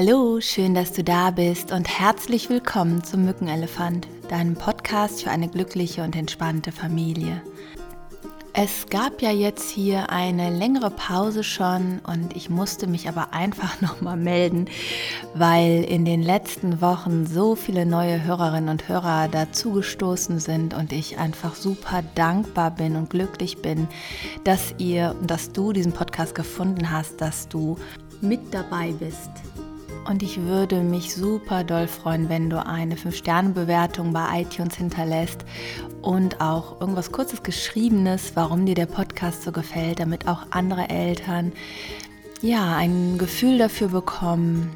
Hallo, schön, dass du da bist und herzlich willkommen zum Mückenelefant, deinem Podcast für eine glückliche und entspannte Familie. Es gab ja jetzt hier eine längere Pause schon und ich musste mich aber einfach nochmal melden, weil in den letzten Wochen so viele neue Hörerinnen und Hörer dazugestoßen sind und ich einfach super dankbar bin und glücklich bin, dass ihr, dass du diesen Podcast gefunden hast, dass du mit dabei bist. Und ich würde mich super doll freuen, wenn du eine 5-Sterne-Bewertung bei iTunes hinterlässt und auch irgendwas Kurzes Geschriebenes, warum dir der Podcast so gefällt, damit auch andere Eltern ja ein Gefühl dafür bekommen,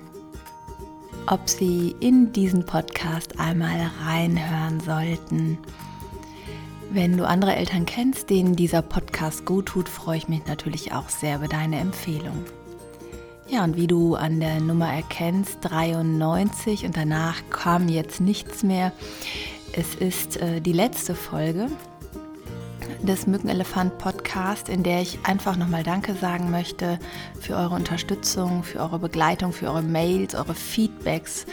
ob sie in diesen Podcast einmal reinhören sollten. Wenn du andere Eltern kennst, denen dieser Podcast gut tut, freue ich mich natürlich auch sehr über deine Empfehlung. Ja, und wie du an der Nummer erkennst, 93 und danach kam jetzt nichts mehr. Es ist äh, die letzte Folge des Mückenelefant Podcast, in der ich einfach nochmal Danke sagen möchte für eure Unterstützung, für eure Begleitung, für eure Mails, eure Feedbacks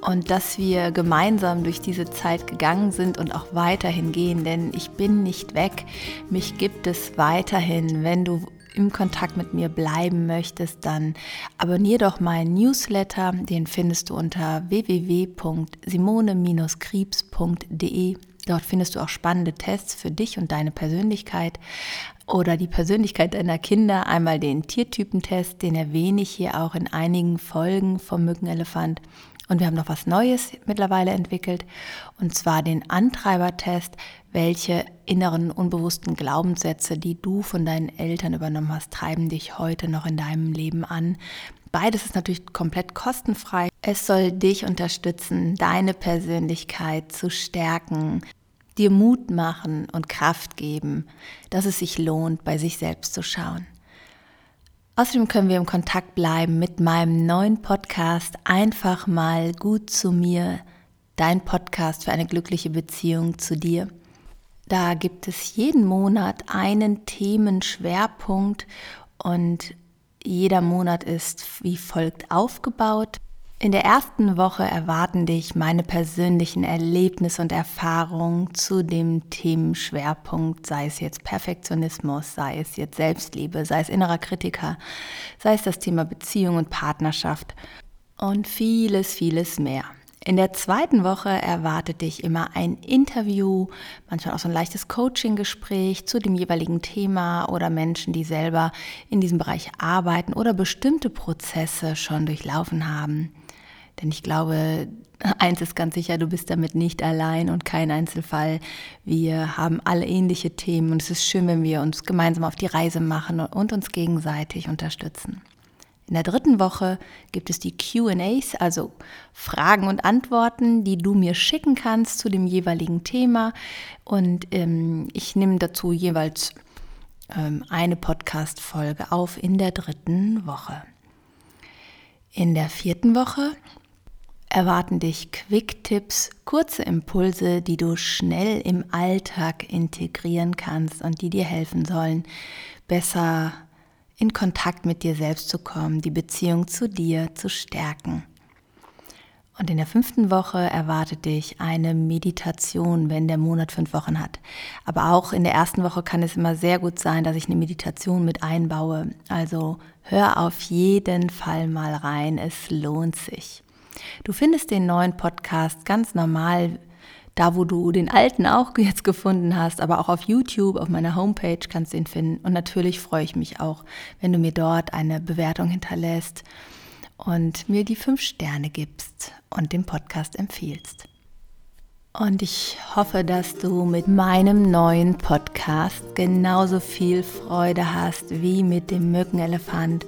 und dass wir gemeinsam durch diese Zeit gegangen sind und auch weiterhin gehen, denn ich bin nicht weg. Mich gibt es weiterhin. Wenn du im Kontakt mit mir bleiben möchtest, dann abonniere doch meinen Newsletter. Den findest du unter www.simone-kriebs.de. Dort findest du auch spannende Tests für dich und deine Persönlichkeit oder die Persönlichkeit deiner Kinder. Einmal den Tiertypentest, den erwähne ich hier auch in einigen Folgen vom Mückenelefant. Und wir haben noch was Neues mittlerweile entwickelt, und zwar den Antreibertest, welche inneren unbewussten Glaubenssätze, die du von deinen Eltern übernommen hast, treiben dich heute noch in deinem Leben an. Beides ist natürlich komplett kostenfrei. Es soll dich unterstützen, deine Persönlichkeit zu stärken, dir Mut machen und Kraft geben, dass es sich lohnt, bei sich selbst zu schauen. Außerdem können wir im Kontakt bleiben mit meinem neuen Podcast Einfach mal gut zu mir, dein Podcast für eine glückliche Beziehung zu dir. Da gibt es jeden Monat einen Themenschwerpunkt und jeder Monat ist wie folgt aufgebaut. In der ersten Woche erwarten dich meine persönlichen Erlebnisse und Erfahrungen zu dem Themenschwerpunkt, sei es jetzt Perfektionismus, sei es jetzt Selbstliebe, sei es innerer Kritiker, sei es das Thema Beziehung und Partnerschaft und vieles, vieles mehr. In der zweiten Woche erwartet dich immer ein Interview, manchmal auch so ein leichtes Coaching-Gespräch zu dem jeweiligen Thema oder Menschen, die selber in diesem Bereich arbeiten oder bestimmte Prozesse schon durchlaufen haben. Denn ich glaube, eins ist ganz sicher, du bist damit nicht allein und kein Einzelfall. Wir haben alle ähnliche Themen und es ist schön, wenn wir uns gemeinsam auf die Reise machen und uns gegenseitig unterstützen. In der dritten Woche gibt es die QAs, also Fragen und Antworten, die du mir schicken kannst zu dem jeweiligen Thema. Und ähm, ich nehme dazu jeweils ähm, eine Podcast-Folge auf in der dritten Woche. In der vierten Woche erwarten dich Quick-Tipps, kurze Impulse, die du schnell im Alltag integrieren kannst und die dir helfen sollen, besser in Kontakt mit dir selbst zu kommen, die Beziehung zu dir zu stärken. Und in der fünften Woche erwartet dich eine Meditation, wenn der Monat fünf Wochen hat. Aber auch in der ersten Woche kann es immer sehr gut sein, dass ich eine Meditation mit einbaue. Also hör auf jeden Fall mal rein, es lohnt sich. Du findest den neuen Podcast ganz normal da, wo du den alten auch jetzt gefunden hast, aber auch auf YouTube, auf meiner Homepage kannst du ihn finden. Und natürlich freue ich mich auch, wenn du mir dort eine Bewertung hinterlässt und mir die fünf Sterne gibst und den Podcast empfiehlst. Und ich hoffe, dass du mit meinem neuen Podcast genauso viel Freude hast wie mit dem Mückenelefant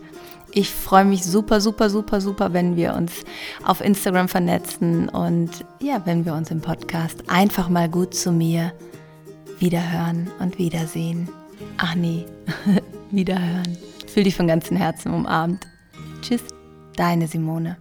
ich freue mich super, super, super, super, wenn wir uns auf Instagram vernetzen und ja, wenn wir uns im Podcast einfach mal gut zu mir wiederhören und wiedersehen. Ach nee, wiederhören. Fühl dich von ganzem Herzen umarmt. Tschüss, deine Simone.